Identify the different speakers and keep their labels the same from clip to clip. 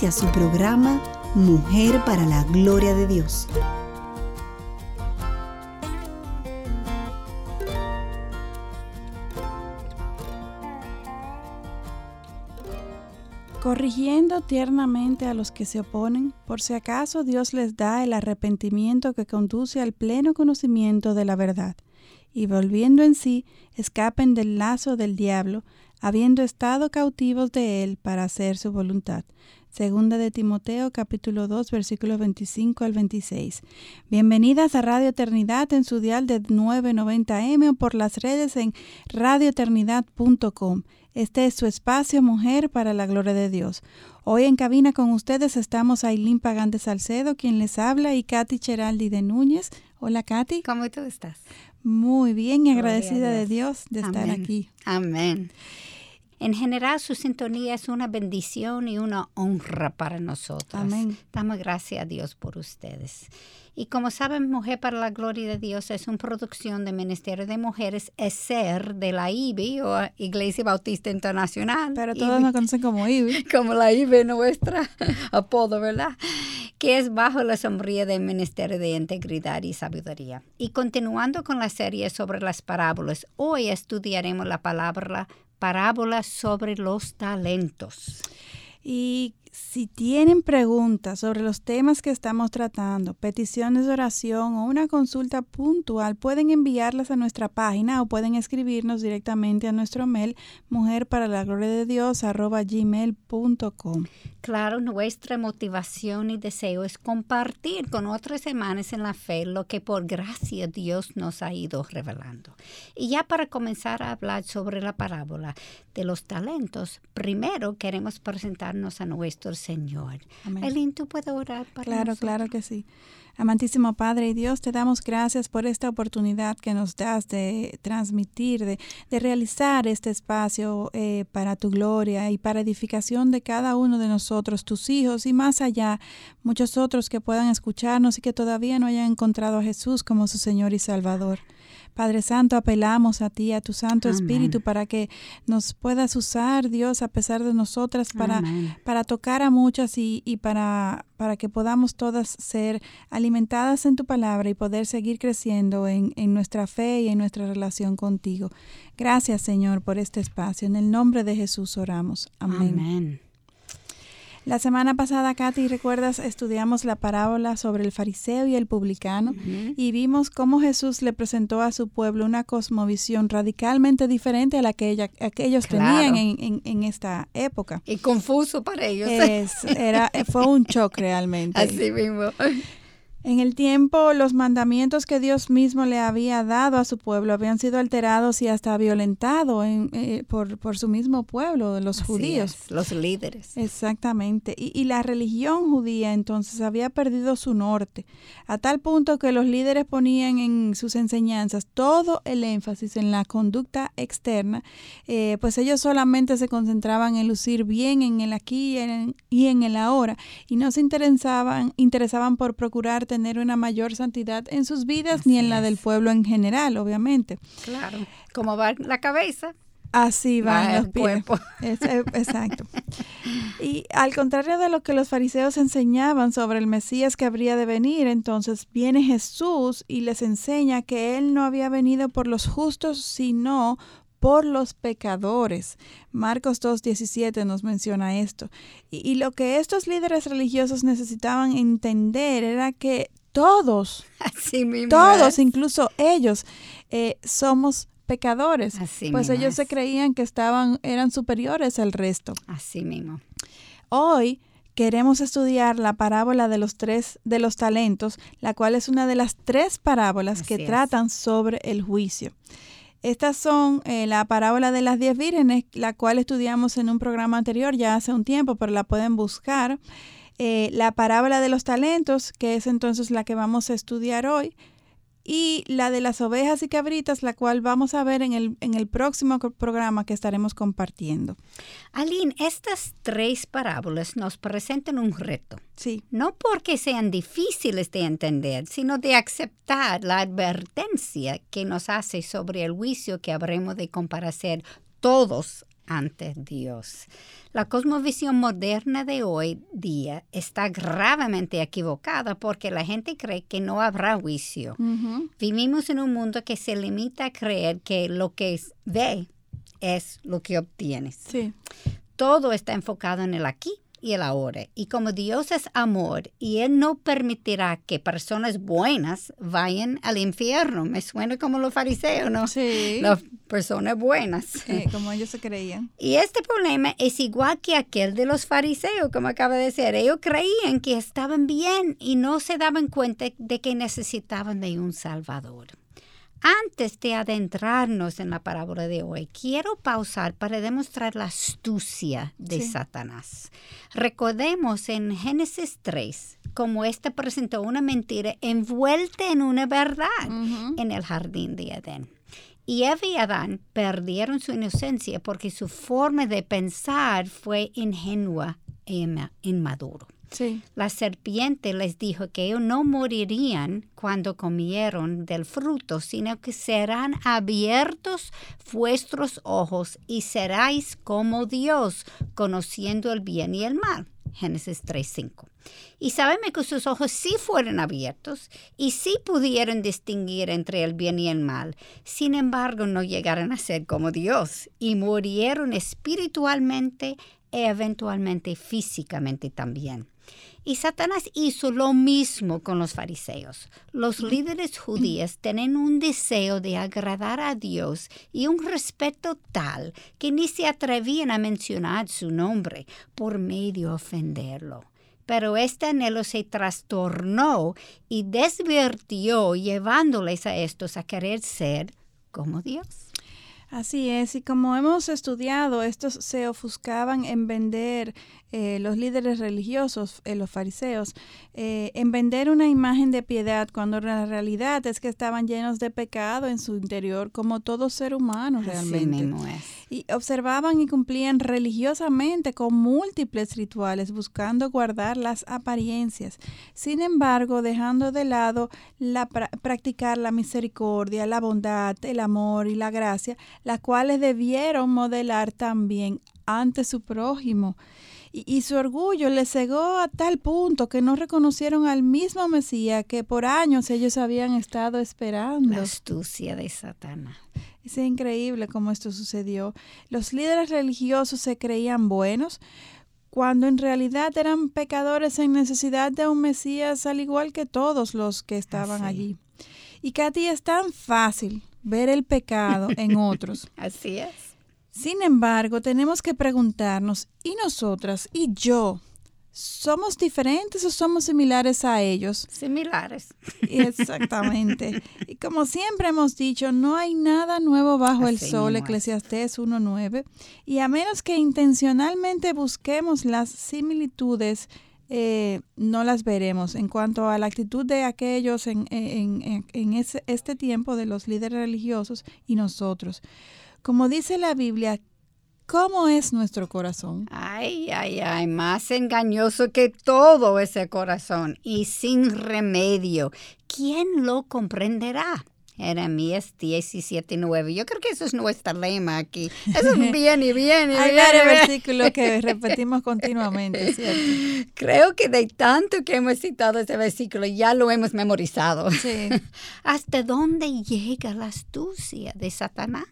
Speaker 1: Inicia su programa Mujer para la Gloria de Dios.
Speaker 2: corrigiendo tiernamente a los que se oponen, por si acaso Dios les da el arrepentimiento que conduce al pleno conocimiento de la verdad, y volviendo en sí, escapen del lazo del diablo, habiendo estado cautivos de él para hacer su voluntad. Segunda de Timoteo capítulo 2 versículos 25 al 26. Bienvenidas a Radio Eternidad en su dial de 990M o por las redes en radioeternidad.com. Este es su espacio Mujer para la Gloria de Dios. Hoy en cabina con ustedes estamos Ailín Pagán de Salcedo, quien les habla, y Katy Cheraldi de Núñez. Hola Katy.
Speaker 3: ¿Cómo tú estás?
Speaker 2: Muy bien y agradecida de Dios de estar aquí.
Speaker 3: Amén. En general, su sintonía es una bendición y una honra para nosotros.
Speaker 2: Amén.
Speaker 3: Damos gracias a Dios por ustedes. Y como saben, Mujer para la Gloria de Dios es una producción del Ministerio de Mujeres ESER de la IBI o Iglesia Bautista Internacional.
Speaker 2: Pero todos nos conocen como IBI.
Speaker 3: Como la IBI, nuestra apodo, ¿verdad? Que es bajo la sombría del Ministerio de Integridad y Sabiduría. Y continuando con la serie sobre las parábolas, hoy estudiaremos la palabra parábola sobre los talentos.
Speaker 2: Y si tienen preguntas sobre los temas que estamos tratando, peticiones de oración o una consulta puntual, pueden enviarlas a nuestra página o pueden escribirnos directamente a nuestro mail mujer.
Speaker 3: Claro, nuestra motivación y deseo es compartir con otras hermanas en la fe lo que por gracia Dios nos ha ido revelando. Y ya para comenzar a hablar sobre la parábola de los talentos, primero queremos presentarnos a nuestro Señor. Elin, ¿tú puedes orar para
Speaker 2: Claro,
Speaker 3: nosotros?
Speaker 2: claro que sí. Amantísimo Padre y Dios, te damos gracias por esta oportunidad que nos das de transmitir, de, de realizar este espacio eh, para tu gloria y para edificación de cada uno de nosotros, tus hijos y más allá, muchos otros que puedan escucharnos y que todavía no hayan encontrado a Jesús como su Señor y Salvador. Padre Santo, apelamos a ti, a tu Santo
Speaker 3: Amén.
Speaker 2: Espíritu, para que nos puedas usar, Dios, a pesar de nosotras, para,
Speaker 3: Amén.
Speaker 2: para tocar a muchas y, y para, para que podamos todas ser alimentadas en tu palabra y poder seguir creciendo en, en nuestra fe y en nuestra relación contigo. Gracias, Señor, por este espacio. En el nombre de Jesús oramos. Amén.
Speaker 3: Amén.
Speaker 2: La semana pasada, Katy, ¿recuerdas? Estudiamos la parábola sobre el fariseo y el publicano y vimos cómo Jesús le presentó a su pueblo una cosmovisión radicalmente diferente a la que, ella- a que ellos
Speaker 3: Claro.
Speaker 2: tenían en, en- en esta época.
Speaker 3: Y confuso para ellos.
Speaker 2: Es- era, fue un shock realmente.
Speaker 3: Así mismo.
Speaker 2: En el tiempo, los mandamientos que Dios mismo le había dado a su pueblo habían sido alterados y hasta violentados en- eh, por, por su mismo pueblo, los
Speaker 3: Así
Speaker 2: judíos.
Speaker 3: es, los líderes.
Speaker 2: Exactamente. Y, y la religión judía entonces había perdido su norte, a tal punto que los líderes ponían en sus enseñanzas todo el énfasis en la conducta externa, eh, pues ellos solamente se concentraban en lucir bien en el aquí y en, y en el ahora, y no se interesaban, interesaban por procurar tener una mayor santidad en sus vidas ni en la del pueblo en general, obviamente.
Speaker 3: Claro. Como va la cabeza,
Speaker 2: Así
Speaker 3: va
Speaker 2: van los
Speaker 3: el
Speaker 2: pies.
Speaker 3: cuerpo.
Speaker 2: Es- eh, exacto. Y al contrario de lo que los fariseos enseñaban sobre el Mesías que habría de venir, entonces viene Jesús y les enseña que Él no había venido por los justos, sino por los pecadores. Marcos 2.17 nos menciona esto. Y, y lo que estos líderes religiosos necesitaban entender era que todos,
Speaker 3: Así mismo.
Speaker 2: todos,
Speaker 3: es.
Speaker 2: incluso ellos, eh, somos pecadores.
Speaker 3: Así
Speaker 2: Pues ellos se creían que estaban, eran superiores al resto.
Speaker 3: Así mismo.
Speaker 2: Hoy queremos estudiar la parábola de los tres de los talentos, la cual es una de las tres parábolas que
Speaker 3: es.
Speaker 2: tratan sobre el juicio. Estas son eh, la parábola de las diez vírgenes, la cual estudiamos en un programa anterior ya hace un tiempo, pero la pueden buscar. Eh, la parábola de los talentos, que es entonces la que vamos a estudiar hoy, y la de las ovejas y cabritas, la cual vamos a ver en el, en el próximo programa que estaremos compartiendo.
Speaker 3: Aline, estas tres parábolas nos presentan un reto.
Speaker 2: Sí.
Speaker 3: No porque sean difíciles de entender, sino de aceptar la advertencia que nos hace sobre el juicio que habremos de comparecer todos ante Dios. La cosmovisión moderna de hoy día está gravemente equivocada porque la gente cree que no habrá juicio. Vivimos en un mundo que se limita a creer que lo que ve es lo que obtienes.
Speaker 2: Sí.
Speaker 3: Todo está enfocado en el aquí y el ahora. Y como Dios es amor y Él no permitirá que personas buenas vayan al infierno. Me suena como los fariseos, ¿no?
Speaker 2: Sí.
Speaker 3: Las personas buenas.
Speaker 2: Sí, como ellos se creían.
Speaker 3: Y este problema es igual que aquel de los fariseos, como acaba de decir. Ellos creían que estaban bien y no se daban cuenta de que necesitaban de un Salvador. Antes de adentrarnos en la parábola de hoy, quiero pausar para demostrar la astucia de
Speaker 2: Sí.
Speaker 3: Satanás. Recordemos en Génesis 3 cómo éste presentó una mentira envuelta en una verdad en el jardín de Edén. Y Eva y Adán perdieron su inocencia porque su forma de pensar fue ingenua e inma- inmaduro.
Speaker 2: Sí.
Speaker 3: La serpiente les dijo que ellos no morirían cuando comieron del fruto, sino que serán abiertos vuestros ojos y seráis como Dios, conociendo el bien y el mal. Génesis 3.5. Y sabemos que sus ojos sí fueron abiertos y sí pudieron distinguir entre el bien y el mal. Sin embargo, no llegaron a ser como Dios y murieron espiritualmente e eventualmente físicamente también. Y Satanás hizo lo mismo con los fariseos. Los líderes judíos tienen un deseo de agradar a Dios y un respeto tal que ni se atrevían a mencionar su nombre por medio de ofenderlo. Pero este anhelo se trastornó y desvirtió, llevándoles a estos a querer ser como Dios.
Speaker 2: Así es, y como hemos estudiado, estos se ofuscaban en vender, eh, los líderes religiosos, eh, los fariseos, eh, en vender una imagen de piedad, cuando la realidad es que estaban llenos de pecado en su interior, como todo ser humano
Speaker 3: Así
Speaker 2: realmente.
Speaker 3: mismo es.
Speaker 2: Y observaban y cumplían religiosamente con múltiples rituales, buscando guardar las apariencias. Sin embargo, dejando de lado la pra- practicar la misericordia, la bondad, el amor y la gracia, las cuales debieron modelar también ante su prójimo. Y, y su orgullo les cegó a tal punto que no reconocieron al mismo Mesías que por años ellos habían estado esperando.
Speaker 3: La astucia de Satanás.
Speaker 2: Es increíble cómo esto sucedió. Los líderes religiosos se creían buenos cuando en realidad eran pecadores en necesidad de un Mesías al igual que todos los que estaban
Speaker 3: Así.
Speaker 2: allí. Y Katy es tan fácil ver el pecado en otros.
Speaker 3: Así es.
Speaker 2: Sin embargo, tenemos que preguntarnos, ¿y nosotras y yo? ¿Somos diferentes o somos similares a ellos?
Speaker 3: Similares.
Speaker 2: Exactamente. Y como siempre hemos dicho, no hay nada nuevo bajo el sol. Eclesiastés 1.9. Y a menos que intencionalmente busquemos las similitudes, eh, no las veremos en cuanto a la actitud de aquellos en, en- en- este tiempo de los líderes religiosos y nosotros. Como dice la Biblia, ¿cómo es nuestro corazón?
Speaker 3: Ay, ay, ay, más engañoso que todo ese corazón y sin remedio. ¿Quién lo comprenderá? Jeremías 17, 9. Yo creo que eso es nuestra lema aquí. Eso es bien y bien y
Speaker 2: Hay
Speaker 3: bien.
Speaker 2: varios versículos que repetimos continuamente, ¿cierto?
Speaker 3: Creo que de tanto que hemos citado ese versículo ya lo hemos memorizado.
Speaker 2: Sí.
Speaker 3: ¿Hasta dónde llega la astucia de Satanás?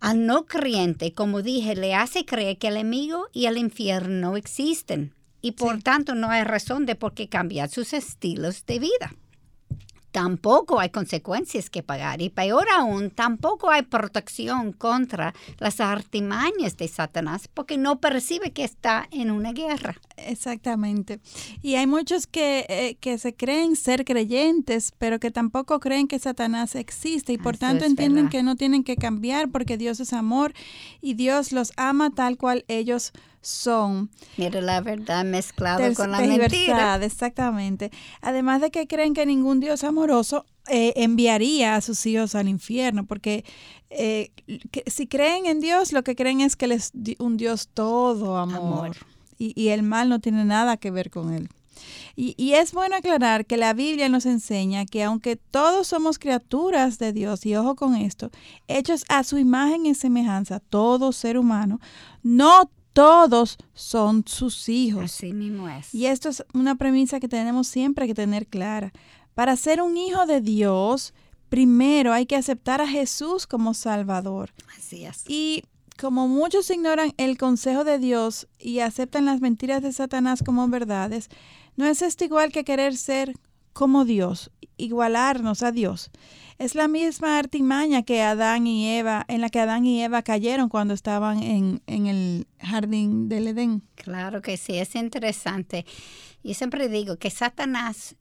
Speaker 3: Al no creyente, como dije, le hace creer que el enemigo y el infierno no existen y por
Speaker 2: Sí.
Speaker 3: tanto no hay razón de por qué cambiar sus estilos de vida. Tampoco hay consecuencias que pagar y peor aún, tampoco hay protección contra las artimañas de Satanás porque no percibe que está en una guerra.
Speaker 2: Exactamente. Y hay muchos que, eh, que se creen ser creyentes, pero que tampoco creen que Satanás existe y por tanto entienden que no tienen que cambiar porque Dios es amor y Dios los ama tal cual ellos son.
Speaker 3: Mira la verdad mezclada con la mentira.
Speaker 2: Exactamente. Además de que creen que ningún Dios amoroso eh, enviaría a sus hijos al infierno, porque eh, si creen en Dios, lo que creen es que Él es un Dios todo amor, Y, y el mal no tiene nada que ver con Él. Y, y, es bueno aclarar que la Biblia nos enseña que aunque todos somos criaturas de Dios, y ojo con esto, hechos a su imagen y semejanza, todo ser humano, no todos son sus hijos.
Speaker 3: Así mismo es.
Speaker 2: Y esto es una premisa que tenemos siempre que tener clara. Para ser un hijo de Dios, primero hay que aceptar a Jesús como Salvador.
Speaker 3: Así es.
Speaker 2: Y como muchos ignoran el consejo de Dios y aceptan las mentiras de Satanás como verdades, no es esto igual que querer ser como Dios, igualarnos a Dios. Es la misma artimaña que Adán y Eva, en la que Adán y Eva cayeron cuando estaban en, en el jardín del Edén.
Speaker 3: Claro que sí, es interesante. Yo siempre digo que Satanás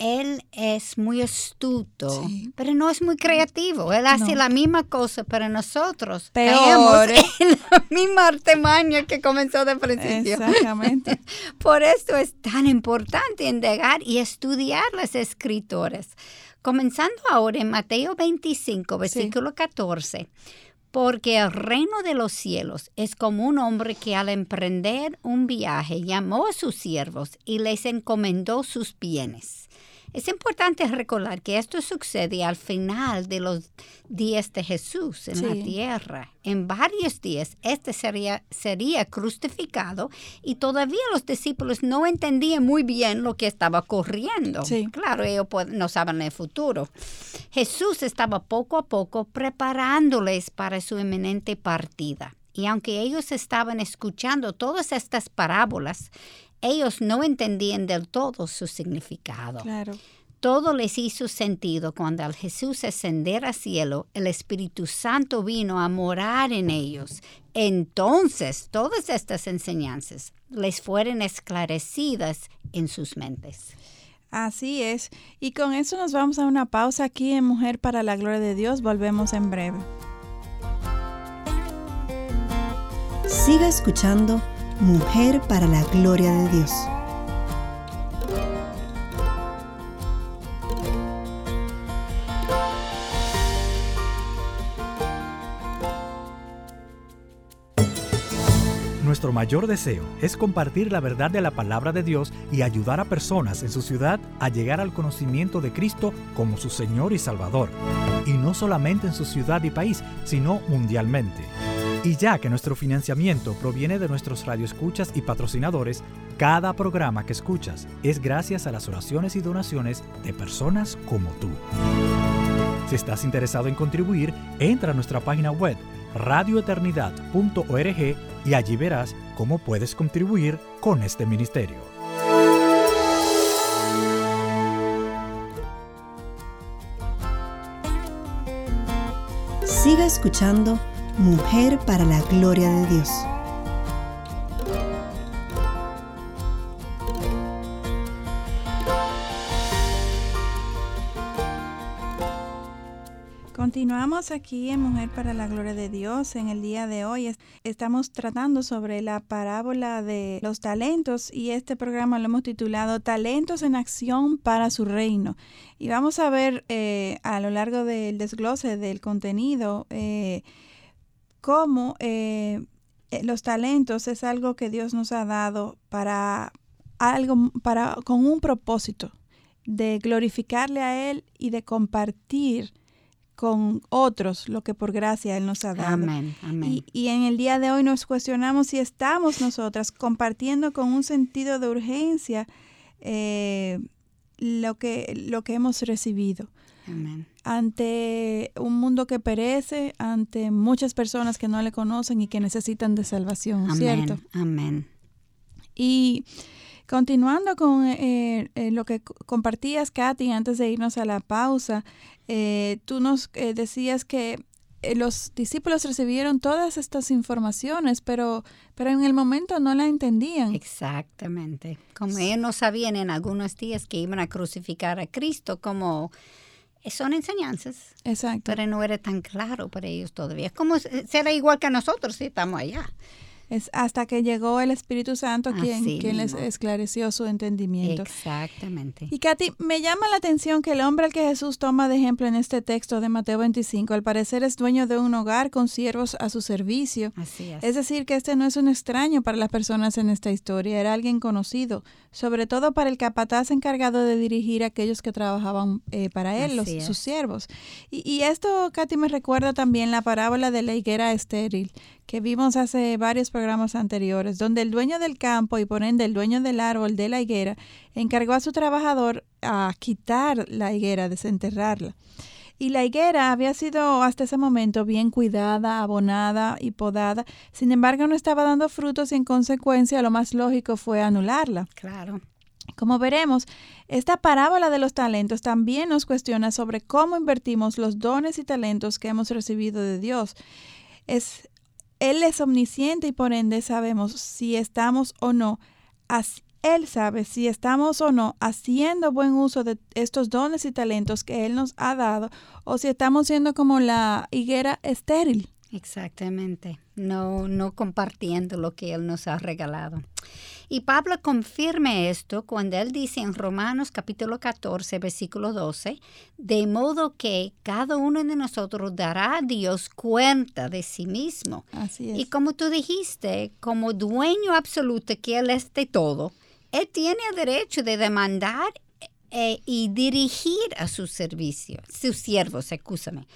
Speaker 3: él es muy astuto, pero no es muy creativo. Él hace la misma cosa, pero nosotros
Speaker 2: Peor.
Speaker 3: en la misma artemaña que comenzó de principio.
Speaker 2: Exactamente.
Speaker 3: Por eso es tan importante indagar y estudiar las escrituras. Comenzando ahora en Mateo 25, versículo 14. Porque el reino de los cielos es como un hombre que al emprender un viaje llamó a sus siervos y les encomendó sus bienes. Es importante recordar que esto sucede al final de los días de Jesús en la tierra. En varios días este sería, sería crucificado y todavía los discípulos no entendían muy bien lo que estaba ocurriendo. Claro, ellos no saben el futuro. Jesús estaba poco a poco preparándoles para su inminente partida. Y aunque ellos estaban escuchando todas estas parábolas, ellos no entendían del todo su significado.
Speaker 2: Claro.
Speaker 3: Todo les hizo sentido cuando al Jesús ascender al cielo, el Espíritu Santo vino a morar en ellos. Entonces todas estas enseñanzas les fueron esclarecidas en sus mentes.
Speaker 2: Así es. Y con eso nos vamos a una pausa aquí en Mujer para la Gloria de Dios. Volvemos en breve.
Speaker 1: Siga escuchando Mujer para la Gloria de Dios.
Speaker 4: Nuestro mayor deseo es compartir la verdad de la palabra de Dios y ayudar a personas en su ciudad a llegar al conocimiento de Cristo como su Señor y Salvador. Y no solamente en su ciudad y país, sino mundialmente. Y ya que nuestro financiamiento proviene de nuestros radioescuchas y patrocinadores, cada programa que escuchas es gracias a las oraciones y donaciones de personas como tú. Si estás interesado en contribuir, entra a nuestra página web radioeternidad.org y allí verás cómo puedes contribuir con este ministerio.
Speaker 1: Siga escuchando Mujer para la Gloria de Dios.
Speaker 2: Continuamos aquí en Mujer para la Gloria de Dios. En el día de hoy estamos tratando sobre la parábola de los talentos y este programa lo hemos titulado Talentos en Acción para su Reino. Y vamos a ver eh, a lo largo del desglose del contenido eh, cómo eh, eh, los talentos es algo que Dios nos ha dado para algo, para, con un propósito de glorificarle a Él y de compartir con otros lo que por gracia Él nos ha dado.
Speaker 3: Amén,
Speaker 2: Y, y, en el día de hoy nos cuestionamos si estamos nosotras compartiendo con un sentido de urgencia eh, lo, que, lo que hemos recibido. Ante un mundo que perece, ante muchas personas que no le conocen y que necesitan de salvación, ¿cierto?
Speaker 3: Amén.
Speaker 2: Y Continuando con eh, eh, lo que compartías, Katy, antes de irnos a la pausa, eh, tú nos decías que los discípulos recibieron todas estas informaciones, pero, pero en el momento no la entendían.
Speaker 3: Exactamente. Como ellos no sabían en algunos días que iban a crucificar a Cristo, como son enseñanzas.
Speaker 2: Exacto.
Speaker 3: Pero no era tan claro para ellos todavía. Es como será igual que nosotros si estamos allá.
Speaker 2: Es hasta que llegó el Espíritu Santo quien, quien les esclareció su entendimiento.
Speaker 3: Exactamente.
Speaker 2: Y Katy, me llama la atención que el hombre al que Jesús toma de ejemplo en este texto de Mateo 25, al parecer es dueño de un hogar con siervos a su servicio.
Speaker 3: Así es.
Speaker 2: Es decir, que este no es un extraño para las personas en esta historia, era alguien conocido, sobre todo para el capataz encargado de dirigir a aquellos que trabajaban eh, para él, los, sus siervos. Y, y esto, Katy, me recuerda también la parábola de la higuera estéril, que vimos hace varios programas anteriores, donde el dueño del campo y por ende el dueño del árbol de la higuera encargó a su trabajador a quitar la higuera, desenterrarla. Y la higuera había sido hasta ese momento bien cuidada, abonada y podada. Sin embargo, no estaba dando frutos y en consecuencia lo más lógico fue anularla.
Speaker 3: Claro.
Speaker 2: Como veremos, esta parábola de los talentos también nos cuestiona sobre cómo invertimos los dones y talentos que hemos recibido de Dios. Es él es omnisciente y por ende sabemos si estamos o no. Él sabe si estamos o no haciendo buen uso de estos dones y talentos que Él nos ha dado o si estamos siendo como la higuera estéril.
Speaker 3: Exactamente, no, no compartiendo lo que Él nos ha regalado. Y Pablo confirma esto cuando él dice en Romanos capítulo 14, versículo 12, de modo que cada uno de nosotros dará a Dios cuenta de sí mismo.
Speaker 2: Así es.
Speaker 3: Y como tú dijiste, como dueño absoluto que Él es de todo, Él tiene el derecho de demandar eh, y dirigir a su servicio, sus siervos, escúchame.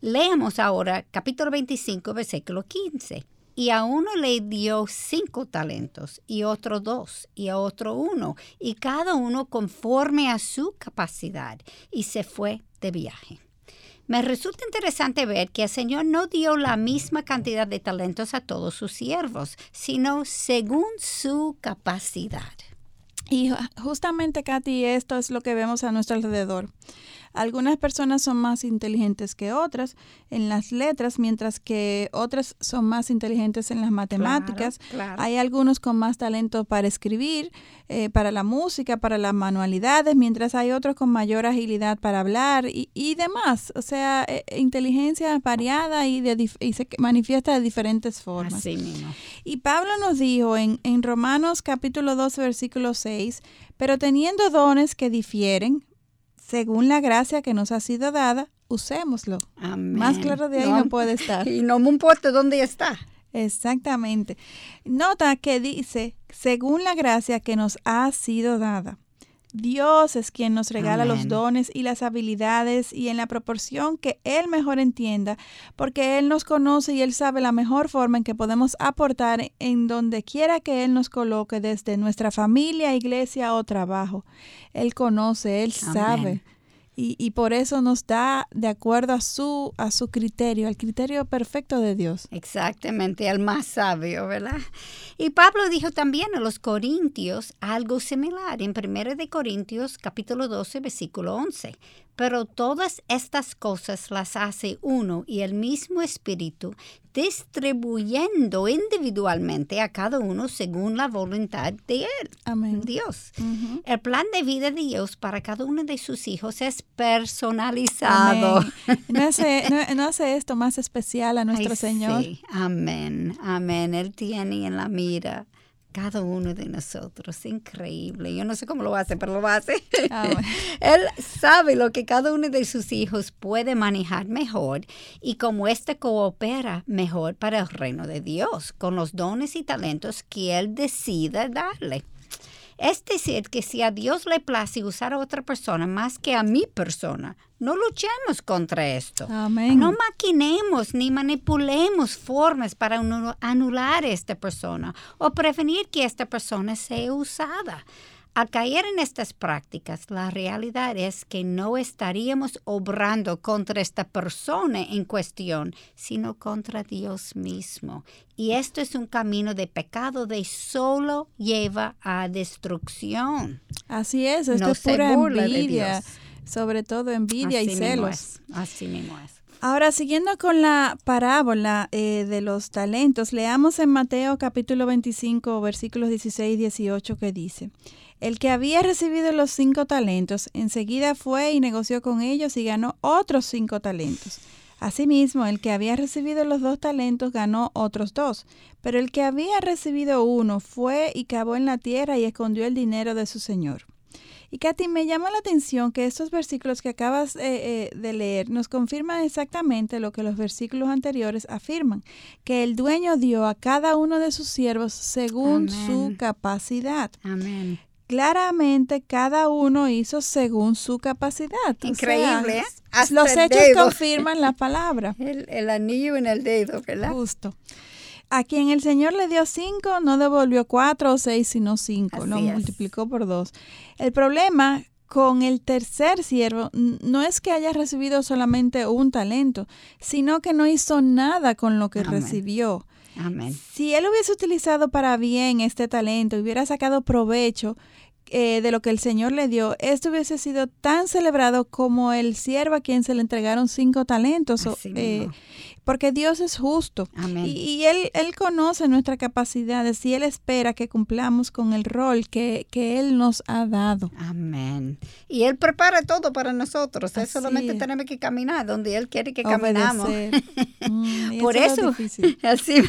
Speaker 3: Leamos ahora capítulo 25, versículo 15. Y a uno le dio cinco talentos, y otro dos, y a otro uno, y cada uno conforme a su capacidad, y se fue de viaje. Me resulta interesante ver que el Señor no dio la misma cantidad de talentos a todos sus siervos, sino según su capacidad.
Speaker 2: Y justamente, Katy, esto es lo que vemos a nuestro alrededor. Algunas personas son más inteligentes que otras en las letras, mientras que otras son más inteligentes en las matemáticas. Hay algunos con más talento para escribir, eh, para la música, para las manualidades, mientras hay otros con mayor agilidad para hablar y, demás. O sea, eh, inteligencia variada y, de, y se manifiesta de diferentes formas.
Speaker 3: Así mismo.
Speaker 2: Y Pablo nos dijo en, en Romanos capítulo 12, versículo 6, pero teniendo dones que difieren, según la gracia que nos ha sido dada, usémoslo. Más claro de ahí no, puede estar.
Speaker 3: Y no me importa dónde está.
Speaker 2: Exactamente. Nota que dice, según la gracia que nos ha sido dada. Dios es quien nos regala los dones y las habilidades y en la proporción que Él mejor entienda, porque Él nos conoce y Él sabe la mejor forma en que podemos aportar en donde quiera que Él nos coloque, desde nuestra familia, iglesia o trabajo. Él conoce, Él sabe y, por eso nos da de acuerdo a su, a su criterio, al criterio perfecto de Dios.
Speaker 3: Exactamente, al más sabio, ¿verdad? Y Pablo dijo también a los corintios algo similar en 1 de Corintios capítulo 12, versículo 11. Pero todas estas cosas las hace uno y el mismo Espíritu, distribuyendo individualmente a cada uno según la voluntad de Él,
Speaker 2: Amén.
Speaker 3: Dios. El plan de vida de Dios para cada uno de sus hijos es personalizado.
Speaker 2: No hace, no, hace, esto más especial a nuestro Señor.
Speaker 3: Amén, amén. Él tiene en la mira cada uno de nosotros. Increíble. Yo no sé cómo lo hace, pero lo hace. Ah, Él sabe lo que cada uno de sus hijos puede manejar mejor y cómo éste coopera mejor para el reino de Dios con los dones y talentos que Él decida darle. Es decir, que si a Dios le place usar a otra persona más que a mi persona, no luchemos contra esto. No maquinemos ni manipulemos formas para anular a esta persona o prevenir que esta persona sea usada. Al caer en estas prácticas, la realidad es que no estaríamos obrando contra esta persona en cuestión, sino contra Dios mismo. Y esto es un camino de pecado de solo lleva a destrucción.
Speaker 2: Así es, esto es pura envidia, sobre todo envidia y celos.
Speaker 3: Así mismo es.
Speaker 2: Ahora, siguiendo con la parábola eh, de los talentos, leamos en Mateo capítulo 25, versículos 16 y 18 que dice, el que había recibido los cinco talentos, enseguida fue y negoció con ellos y ganó otros cinco talentos. Asimismo, el que había recibido los dos talentos ganó otros dos, pero el que había recibido uno fue y cavó en la tierra y escondió el dinero de su señor. Y Katy, me llama la atención que estos versículos que acabas eh, eh, de leer nos confirman exactamente lo que los versículos anteriores afirman, que el dueño dio a cada uno de sus siervos según su capacidad.
Speaker 3: Amén.
Speaker 2: Claramente cada uno hizo según su capacidad.
Speaker 3: Increíble. ¿eh?
Speaker 2: los hechos confirman la palabra.
Speaker 3: El, el anillo en el dedo, ¿verdad?
Speaker 2: Justo. A quien el Señor le dio cinco, no devolvió cuatro o seis, sino cinco, lo multiplicó por dos. El problema con el tercer siervo no es que haya recibido solamente un talento, sino que no hizo nada con lo que recibió.
Speaker 3: Amén.
Speaker 2: Si él hubiese utilizado para bien este talento, hubiera sacado provecho eh, de lo que el Señor le dio, esto hubiese sido tan celebrado como el siervo a quien se le entregaron cinco talentos porque Dios es justo. Y, él, él conoce nuestras capacidades y Él espera que cumplamos con el rol que, Él nos ha dado.
Speaker 3: Amén. Y Él prepara todo para nosotros. Es solamente tenemos que caminar donde Él quiere que caminamos. Mm, por eso, así,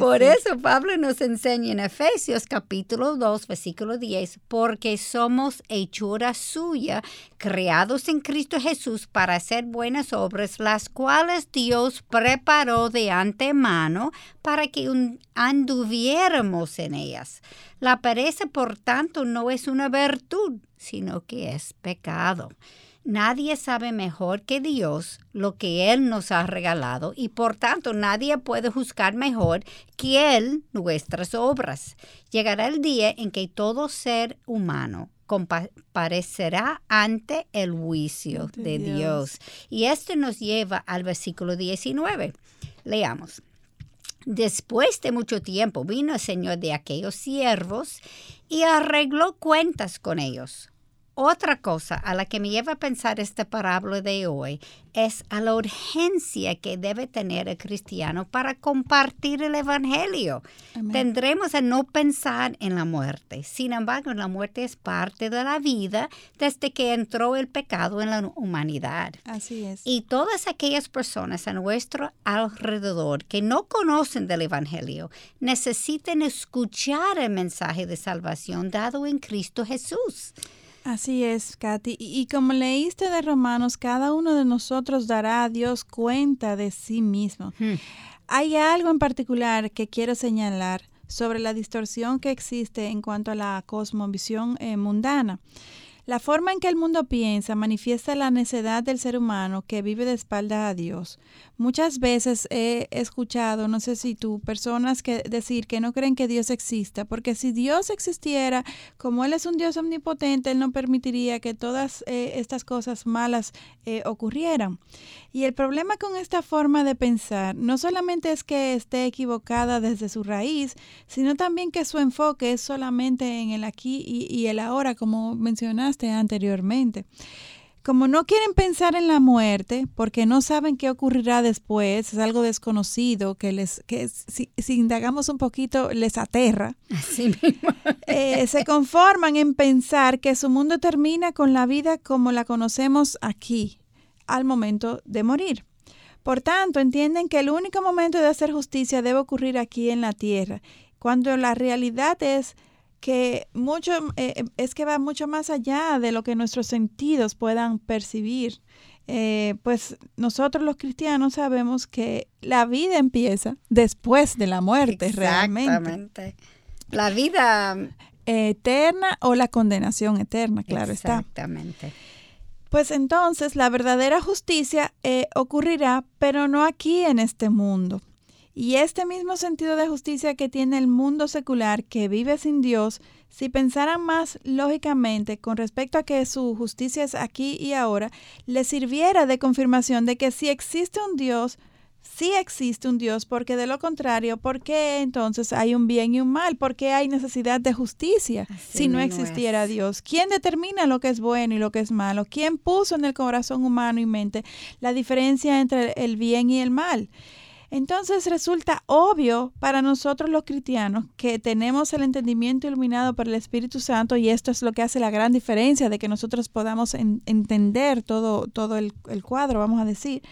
Speaker 3: por eso Pablo nos enseña en Efesios capítulo 2, versículo 10, porque somos hechura suya, creados en Cristo Jesús para hacer buenas obras, las cuales Dios preparó de antemano para que anduviéramos en ellas. La pereza, por tanto, no es una virtud, sino que es pecado. Nadie sabe mejor que Dios lo que Él nos ha regalado y por tanto nadie puede juzgar mejor que Él nuestras obras. Llegará el día en que todo ser humano comparecerá ante el juicio de, Dios. Y esto nos lleva al versículo 19. Leamos. Después de mucho tiempo vino el Señor de aquellos siervos y arregló cuentas con ellos. Otra cosa a la que me lleva a pensar esta parábola de hoy es a la urgencia que debe tener el cristiano para compartir el Evangelio. Tendremos a no pensar en la muerte. Sin embargo, la muerte es parte de la vida desde que entró el pecado en la humanidad.
Speaker 2: Así es.
Speaker 3: Y todas aquellas personas a nuestro alrededor que no conocen del Evangelio necesitan escuchar el mensaje de salvación dado en Cristo Jesús.
Speaker 2: Así es, Katy. Y, como leíste de Romanos, cada uno de nosotros dará a Dios cuenta de sí mismo. Hmm. Hay algo en particular que quiero señalar sobre la distorsión que existe en cuanto a la cosmovisión eh, mundana. La forma en que el mundo piensa manifiesta la necedad del ser humano que vive de espalda a Dios. Muchas veces he escuchado, no sé si tú, personas que decir que no creen que Dios exista, porque si Dios existiera, como Él es un Dios omnipotente, Él no permitiría que todas eh, estas cosas malas eh, ocurrieran. Y el problema con esta forma de pensar no solamente es que esté equivocada desde su raíz, sino también que su enfoque es solamente en el aquí y el ahora, como mencionaste anteriormente. Como no quieren pensar en la muerte, porque no saben qué ocurrirá después, es algo desconocido que les, que si, indagamos un poquito les aterra.
Speaker 3: Así
Speaker 2: eh, se conforman en pensar que su mundo termina con la vida como la conocemos aquí, al momento de morir. Por tanto, entienden que el único momento de hacer justicia debe ocurrir aquí en la tierra, cuando la realidad es que mucho eh, eh, es que va mucho más allá de lo que nuestros sentidos puedan percibir. Eh, pues nosotros los cristianos sabemos que la vida empieza después de la muerte
Speaker 3: Exactamente. La vida
Speaker 2: eterna o la condenación eterna, claro está.
Speaker 3: Exactamente.
Speaker 2: Pues entonces la verdadera justicia ocurrirá, pero no aquí en este mundo. Y este mismo sentido de justicia que tiene el mundo secular que vive sin Dios, si pensaran más lógicamente con respecto a que su justicia es aquí y ahora, le sirviera de confirmación de que si existe un Dios, sí existe un Dios, porque de lo contrario, ¿por qué entonces hay un bien y un mal? ¿Por qué hay necesidad de justicia si no existiera Dios? ¿Quién determina lo que es bueno y lo que es malo? ¿Quién puso en el corazón humano y mente la diferencia entre el bien y el mal? Entonces resulta obvio para nosotros los cristianos que tenemos el entendimiento iluminado por el Espíritu Santo y esto es lo que hace la gran diferencia de que nosotros podamos entender todo, todo el, cuadro, vamos a decir,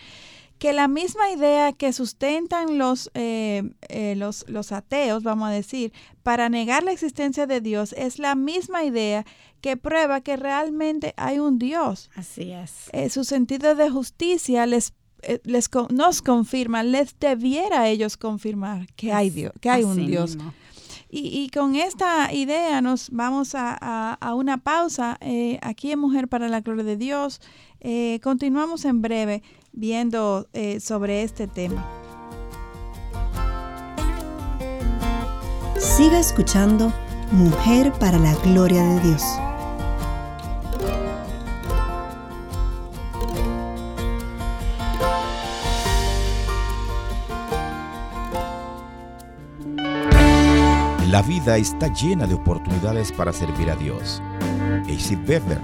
Speaker 2: que la misma idea que sustentan los, eh, eh, los, los ateos, vamos a decir, para negar la existencia de Dios, es la misma idea que prueba que realmente hay un Dios.
Speaker 3: Así es.
Speaker 2: Eh, su sentido de justicia les les, nos confirma, les debiera a ellos confirmar que hay Dios, que hay un Dios. Y, con esta idea nos vamos a, una pausa eh, aquí en Mujer para la Gloria de Dios. Eh, continuamos en breve viendo sobre este tema.
Speaker 1: Siga escuchando Mujer para la Gloria de Dios.
Speaker 5: La vida está llena de oportunidades para servir a Dios. AC Weber.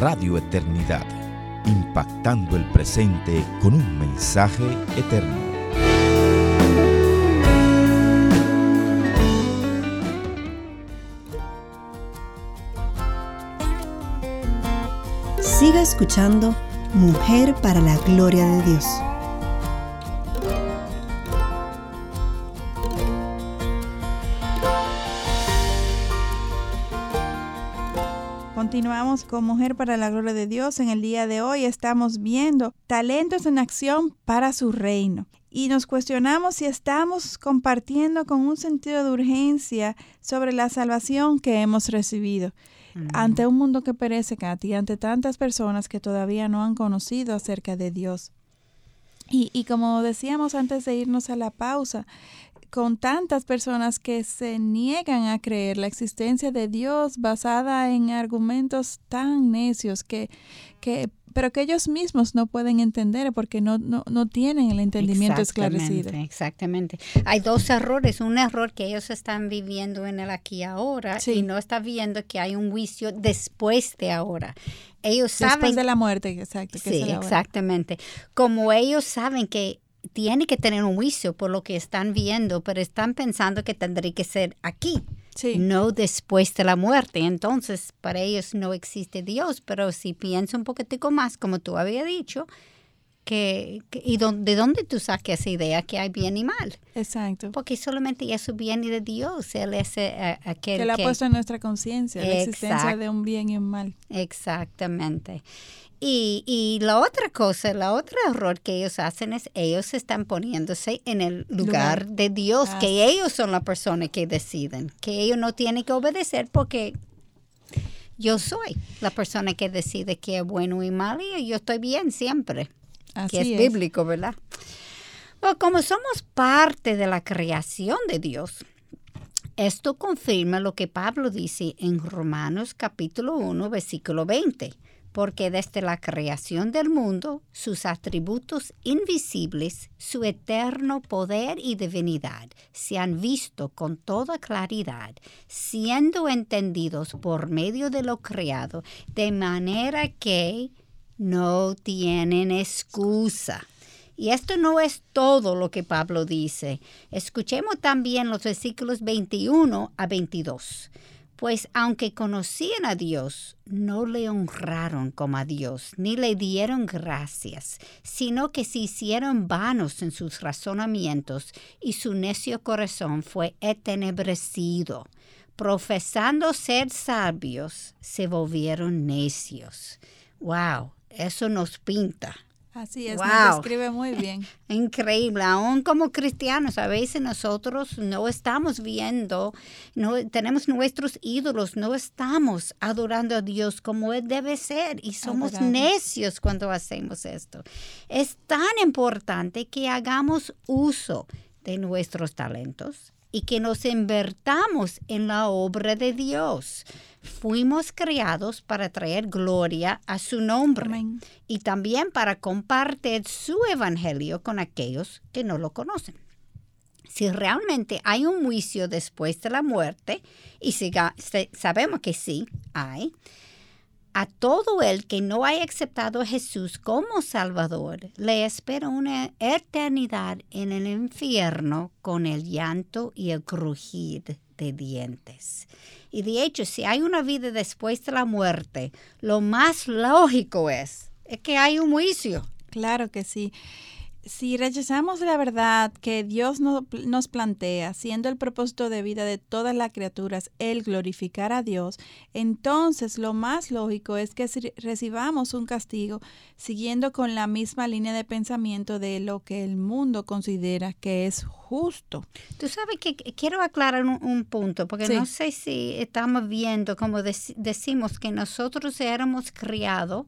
Speaker 5: Radio Eternidad. Impactando el presente con un mensaje eterno.
Speaker 1: Siga escuchando Mujer para la Gloria de Dios.
Speaker 2: Continuamos con Mujer para la Gloria de Dios. En el día de hoy estamos viendo talentos en acción para su reino. Y nos cuestionamos si estamos compartiendo con un sentido de urgencia sobre la salvación que hemos recibido. Mm. Ante un mundo que perece, Katy, ante tantas personas que todavía no han conocido acerca de Dios. Y, y como decíamos antes de irnos a la pausa, con tantas personas que se niegan a creer la existencia de Dios basada en argumentos tan necios que, que pero que ellos mismos no pueden entender porque no, no, no tienen el entendimiento esclarecido.
Speaker 3: Exactamente. Hay dos errores. Un error que ellos están viviendo en el aquí y ahora y no está viendo que hay un juicio después de ahora. Ellos saben...
Speaker 2: Después de la muerte, exacto.
Speaker 3: sí, exactamente. Como ellos saben que tiene que tener un juicio por lo que están viendo, pero están pensando que tendría que ser aquí, no después de la muerte. Entonces, para ellos no existe Dios, pero si piensa un poquitico más, como tú habías dicho, que, ¿y de dónde tú sacas esa idea que hay bien y mal?
Speaker 2: Exacto.
Speaker 3: Porque solamente eso viene de Dios. Él es eh, aquel
Speaker 2: que... le ha puesto en nuestra conciencia la existencia de un bien y un mal.
Speaker 3: Exactamente. Y, y, la otra cosa, la otro error que ellos hacen es ellos están poniéndose en el lugar, de Dios, que ellos son la persona que deciden, que ellos no tienen que obedecer porque yo soy la persona que decide qué es bueno y malo y yo estoy bien siempre, que es, bíblico, ¿verdad? Bueno, como somos parte de la creación de Dios, esto confirma lo que Pablo dice en Romanos capítulo 1, versículo 20 porque desde la creación del mundo, sus atributos invisibles, su eterno poder y divinidad, se han visto con toda claridad, siendo entendidos por medio de lo creado, de manera que no tienen excusa. Y esto no es todo lo que Pablo dice. Escuchemos también los versículos 21 a 22 pues aunque conocían a Dios, no le honraron como a Dios, ni le dieron gracias, sino que se hicieron vanos en sus razonamientos, y su necio corazón fue etenebrecido. Profesando ser sabios, se volvieron necios. ¡Wow! Eso nos pinta
Speaker 2: Así es,
Speaker 3: Wow.
Speaker 2: nos describe muy bien.
Speaker 3: Increíble, aún como cristianos, a veces nosotros no estamos viendo, no tenemos nuestros ídolos, no estamos adorando a Dios como Él debe ser y somos necios cuando hacemos esto. Es tan importante que hagamos uso de nuestros talentos y que nos invertamos en la obra de Dios. Fuimos creados para traer gloria a su nombre
Speaker 2: Amén.
Speaker 3: y también para compartir su evangelio con aquellos que no lo conocen. Si realmente hay un juicio después de la muerte, y sabemos que sí hay, a todo el que no haya aceptado a Jesús como Salvador, le espera una eternidad en el infierno con el llanto y el crujir de dientes. Y de hecho, si hay una vida después de la muerte, lo más lógico es, es que hay un juicio.
Speaker 2: Claro que sí. Si rechazamos la verdad que Dios no- nos plantea, siendo el propósito de vida de todas las criaturas el glorificar a Dios, entonces lo más lógico es que si- recibamos un castigo siguiendo con la misma línea de pensamiento de lo que el mundo considera que es justo.
Speaker 3: Tú sabes que quiero aclarar un, un punto, porque
Speaker 2: Sí.
Speaker 3: no sé si estamos viendo, como dec- decimos, que nosotros éramos criados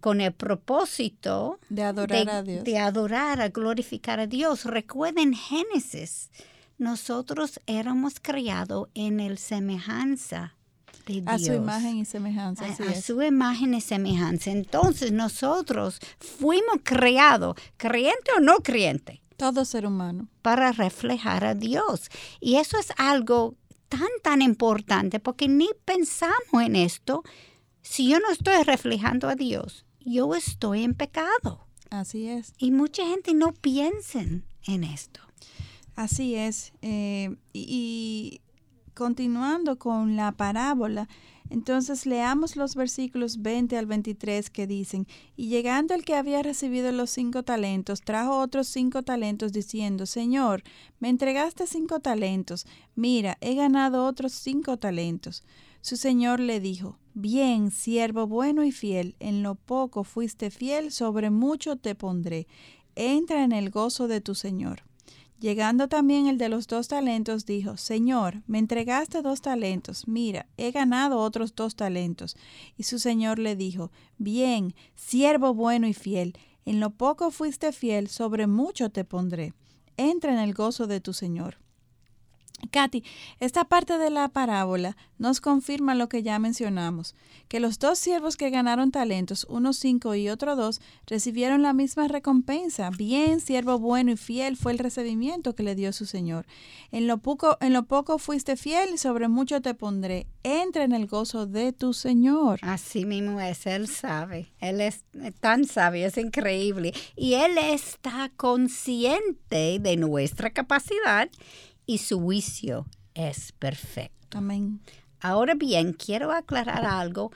Speaker 3: con el propósito
Speaker 2: De adorar
Speaker 3: de,
Speaker 2: a Dios.
Speaker 3: de adorar, a glorificar a Dios. Recuerden Génesis, nosotros éramos criados en el semejanza de Dios.
Speaker 2: a su imagen y semejanza.
Speaker 3: A- a su imagen y semejanza. Entonces nosotros fuimos creados, creyente o no creyente,
Speaker 2: Todo ser humano.
Speaker 3: para reflejar a Dios. Y eso es algo tan, tan importante porque ni pensamos en esto. Si yo no estoy reflejando a Dios, yo estoy en pecado.
Speaker 2: Así es.
Speaker 3: Y mucha gente no piensa en esto.
Speaker 2: Así es. eh, y, y continuando con la parábola, entonces leamos los versículos 20 al 23 que dicen, y llegando el que había recibido los cinco talentos, trajo otros cinco talentos diciendo, Señor, me entregaste cinco talentos, mira, he ganado otros cinco talentos. Su señor le dijo, Bien, siervo bueno y fiel, en lo poco fuiste fiel, sobre mucho te pondré. Entra en el gozo de tu señor. Llegando también el de los dos talentos, dijo, Señor, me entregaste dos talentos, mira, he ganado otros dos talentos. Y su señor le dijo, Bien, siervo bueno y fiel, en lo poco fuiste fiel, sobre mucho te pondré. Entra en el gozo de tu señor. Katy, esta parte de la parábola nos confirma lo que ya mencionamos, que los dos siervos que ganaron talentos, uno cinco y otro dos, recibieron la misma recompensa. Bien, siervo bueno y fiel fue el recibimiento que le dio su Señor. En lo poco, en lo poco fuiste fiel y sobre mucho te pondré. Entra en el gozo de tu Señor.
Speaker 3: Así mismo es, Él sabe. Él es tan sabio, es increíble. Y Él está consciente de nuestra capacidad y su juicio es perfecto.
Speaker 2: Amén.
Speaker 3: Ahora bien, quiero aclarar algo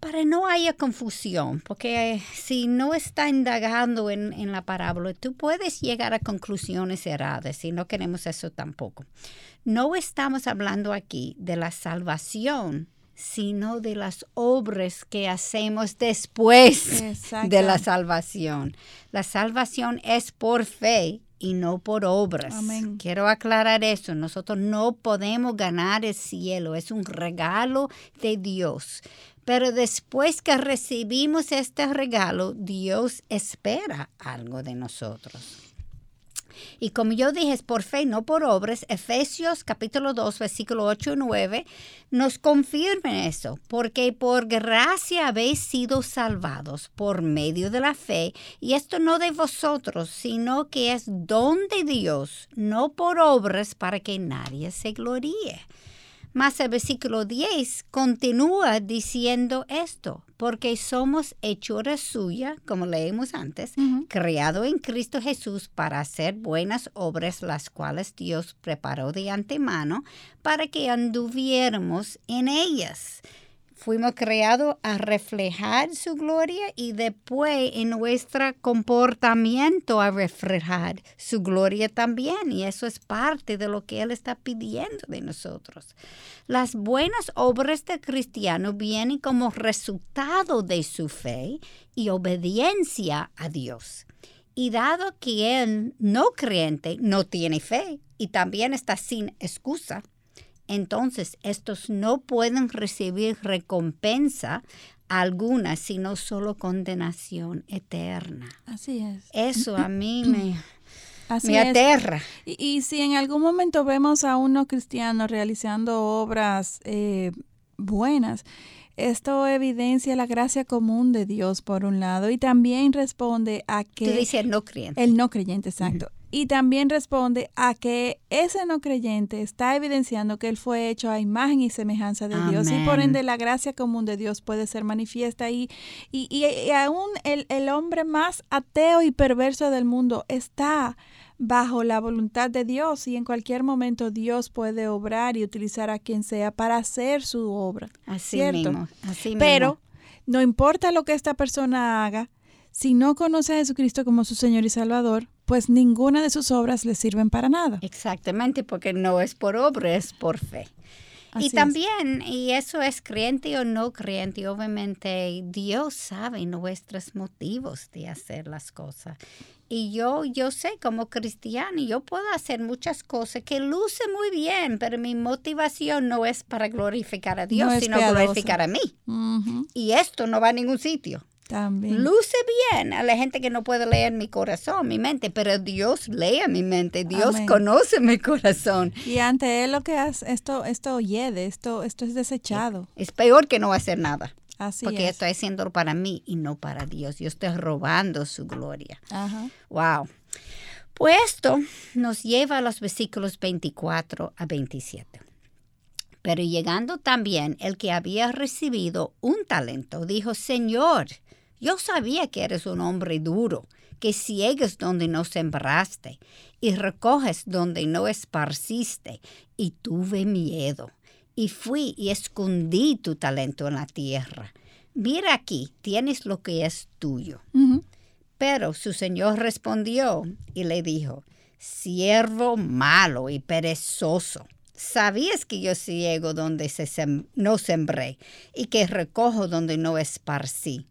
Speaker 3: para no haya confusión, porque eh, si no está indagando en, en la parábola, tú puedes llegar a conclusiones erradas y no queremos eso tampoco. No estamos hablando aquí de la salvación, sino de las obras que hacemos después
Speaker 2: Exacto.
Speaker 3: de la salvación. La salvación es por fe y no por obras.
Speaker 2: Amén.
Speaker 3: Quiero aclarar eso. Nosotros no podemos ganar el cielo. Es un regalo de Dios. Pero después que recibimos este regalo, Dios espera algo de nosotros. Y como yo dije, es por fe, no por obras. Efesios capítulo 2, versículo 8 y 9 nos confirma eso, porque por gracia habéis sido salvados por medio de la fe, y esto no de vosotros, sino que es don de Dios, no por obras para que nadie se gloríe. Mas el versículo 10 continúa diciendo esto, porque somos hechura suya, como leímos antes,
Speaker 2: Ujú.
Speaker 3: creado en Cristo Jesús para hacer buenas obras, las cuales Dios preparó de antemano para que anduviéramos en ellas. Fuimos creados a reflejar su gloria y después en nuestro comportamiento a reflejar su gloria también. Y eso es parte de lo que Él está pidiendo de nosotros. Las buenas obras de cristiano vienen como resultado de su fe y obediencia a Dios. Y dado que el no creyente no tiene fe y también está sin excusa, entonces estos no pueden recibir recompensa alguna, sino solo condenación eterna.
Speaker 2: Así es.
Speaker 3: Eso a mí me, me aterra.
Speaker 2: Y, si en algún momento vemos a uno cristiano realizando obras eh, buenas, esto evidencia la gracia común de Dios, por un lado, y también responde a que...
Speaker 3: Tú dices el no creyente.
Speaker 2: El no creyente, exacto y también responde a que ese no creyente está evidenciando que él fue hecho a imagen y semejanza de Dios y por ende la gracia común de Dios puede ser manifiesta y, y, y, aún el, el, hombre más ateo y perverso del mundo está bajo la voluntad de Dios y en cualquier momento Dios puede obrar y utilizar a quien sea para hacer su obra.
Speaker 3: Así
Speaker 2: ¿cierto?
Speaker 3: mismo. Así
Speaker 2: Pero no importa lo que esta persona haga, si no conoce a Jesucristo como su Señor y Salvador, pues ninguna de sus obras le sirven para nada.
Speaker 3: Exactamente, porque no es por obra, es por fe. y también, y eso es creyente o no creyente, obviamente Dios sabe nuestros motivos de hacer las cosas. Y yo, yo sé como cristiana, yo puedo hacer muchas cosas que luce muy bien, pero mi motivación no es para glorificar a Dios, sino glorificar a mí. Y esto no va a ningún sitio. Luce bien a la gente que no puede leer mi corazón, mi mente, pero Dios lee mi mente, Dios conoce mi corazón.
Speaker 2: Y ante Él lo que hace, esto, esto yede, esto, esto es desechado.
Speaker 3: Es peor que no hacer nada.
Speaker 2: Así
Speaker 3: porque estoy haciéndolo para mí y no para Dios. Yo estoy robando su gloria. Wow. Pues esto nos lleva a los versículos 24 a 27. Pero llegando también el que había recibido un talento, dijo, Señor, yo sabía que eres un hombre duro, que ciegas donde no sembraste y recoges donde no esparciste, y tuve miedo. Y fui y escondí tu talento en la tierra. Mira aquí, tienes lo que es tuyo. Pero su señor respondió y le dijo, siervo malo y perezoso. Sabías que yo ciego donde no sembré y que recojo donde no esparcí.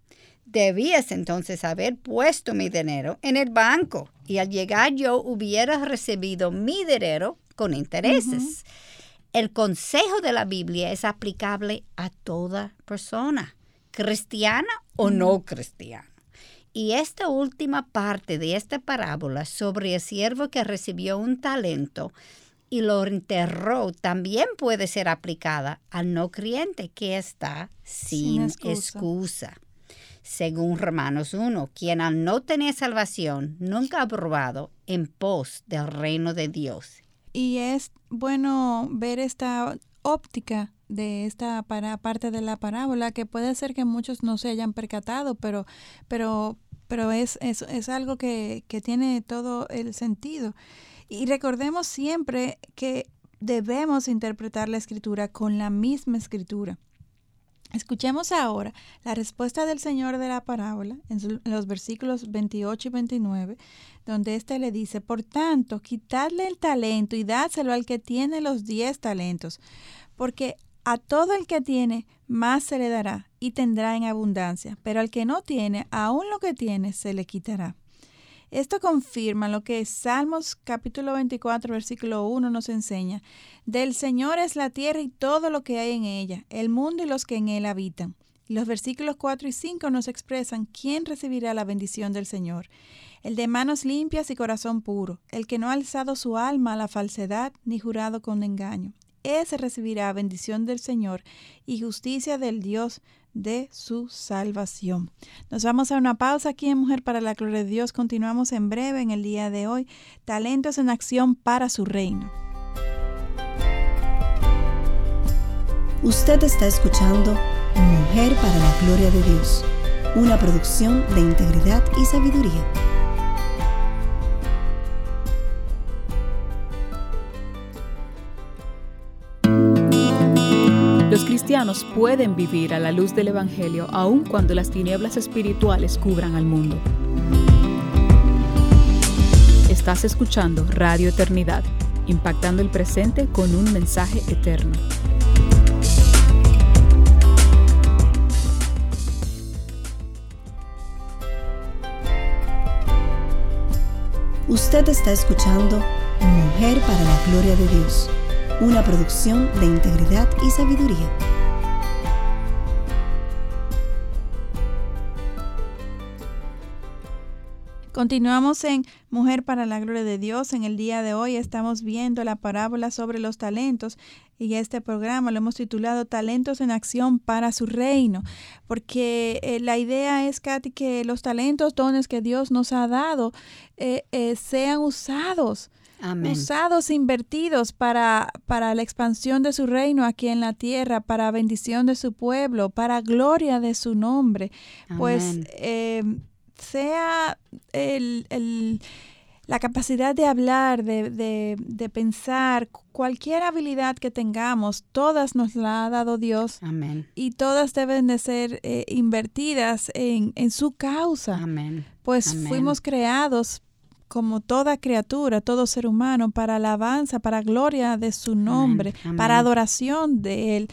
Speaker 3: Debías entonces haber puesto mi dinero en el banco y al llegar yo hubiera recibido mi dinero con intereses. El consejo de la Biblia es aplicable a toda persona, cristiana o no cristiana. Y esta última parte de esta parábola sobre el siervo que recibió un talento y lo enterró también puede ser aplicada al no creyente que está sin, excusa según Romanos 1, quien al no tener salvación nunca ha probado en pos del reino de Dios.
Speaker 2: Y es bueno ver esta óptica de esta para, parte de la parábola que puede ser que muchos no se hayan percatado, pero, pero, pero es, es, es algo que, que tiene todo el sentido. Y recordemos siempre que debemos interpretar la escritura con la misma escritura. Escuchemos ahora la respuesta del Señor de la parábola en los versículos 28 y 29, donde éste le dice, por tanto, quitadle el talento y dádselo al que tiene los diez talentos, porque a todo el que tiene, más se le dará y tendrá en abundancia, pero al que no tiene, aún lo que tiene, se le quitará. Esto confirma lo que Salmos capítulo 24, versículo 1 nos enseña. Del Señor es la tierra y todo lo que hay en ella, el mundo y los que en él habitan. Los versículos 4 y 5 nos expresan quién recibirá la bendición del Señor. El de manos limpias y corazón puro, el que no ha alzado su alma a la falsedad ni jurado con engaño. Ese recibirá bendición del Señor y justicia del Dios de su salvación. Nos vamos a una pausa aquí en Mujer para la Gloria de Dios. Continuamos en breve en el día de hoy. Talentos en acción para su reino.
Speaker 1: Usted está escuchando Mujer para la Gloria de Dios, una producción de integridad y sabiduría.
Speaker 6: cristianos pueden vivir a la luz del Evangelio aun cuando las tinieblas espirituales cubran al mundo. Estás escuchando Radio Eternidad, impactando el presente con un mensaje eterno.
Speaker 1: Usted está escuchando Mujer para la Gloria de Dios, una producción de integridad y sabiduría.
Speaker 2: Continuamos en Mujer para la Gloria de Dios. En el día de hoy estamos viendo la parábola sobre los talentos y este programa lo hemos titulado Talentos en Acción para su Reino, porque eh, la idea es, Katy, que los talentos, dones que Dios nos ha dado, eh, eh, sean usados. usados, invertidos para, para la expansión de su reino aquí en la tierra, para bendición de su pueblo, para gloria de su nombre. Pues sea el, la capacidad de hablar, de, pensar, cualquier habilidad que tengamos, todas nos la ha dado Dios.
Speaker 3: Amén.
Speaker 2: Y todas deben de ser eh, invertidas en, su causa.
Speaker 3: Amén.
Speaker 2: Pues fuimos creados como toda criatura, todo ser humano, para alabanza, para gloria de su nombre, para adoración de Él.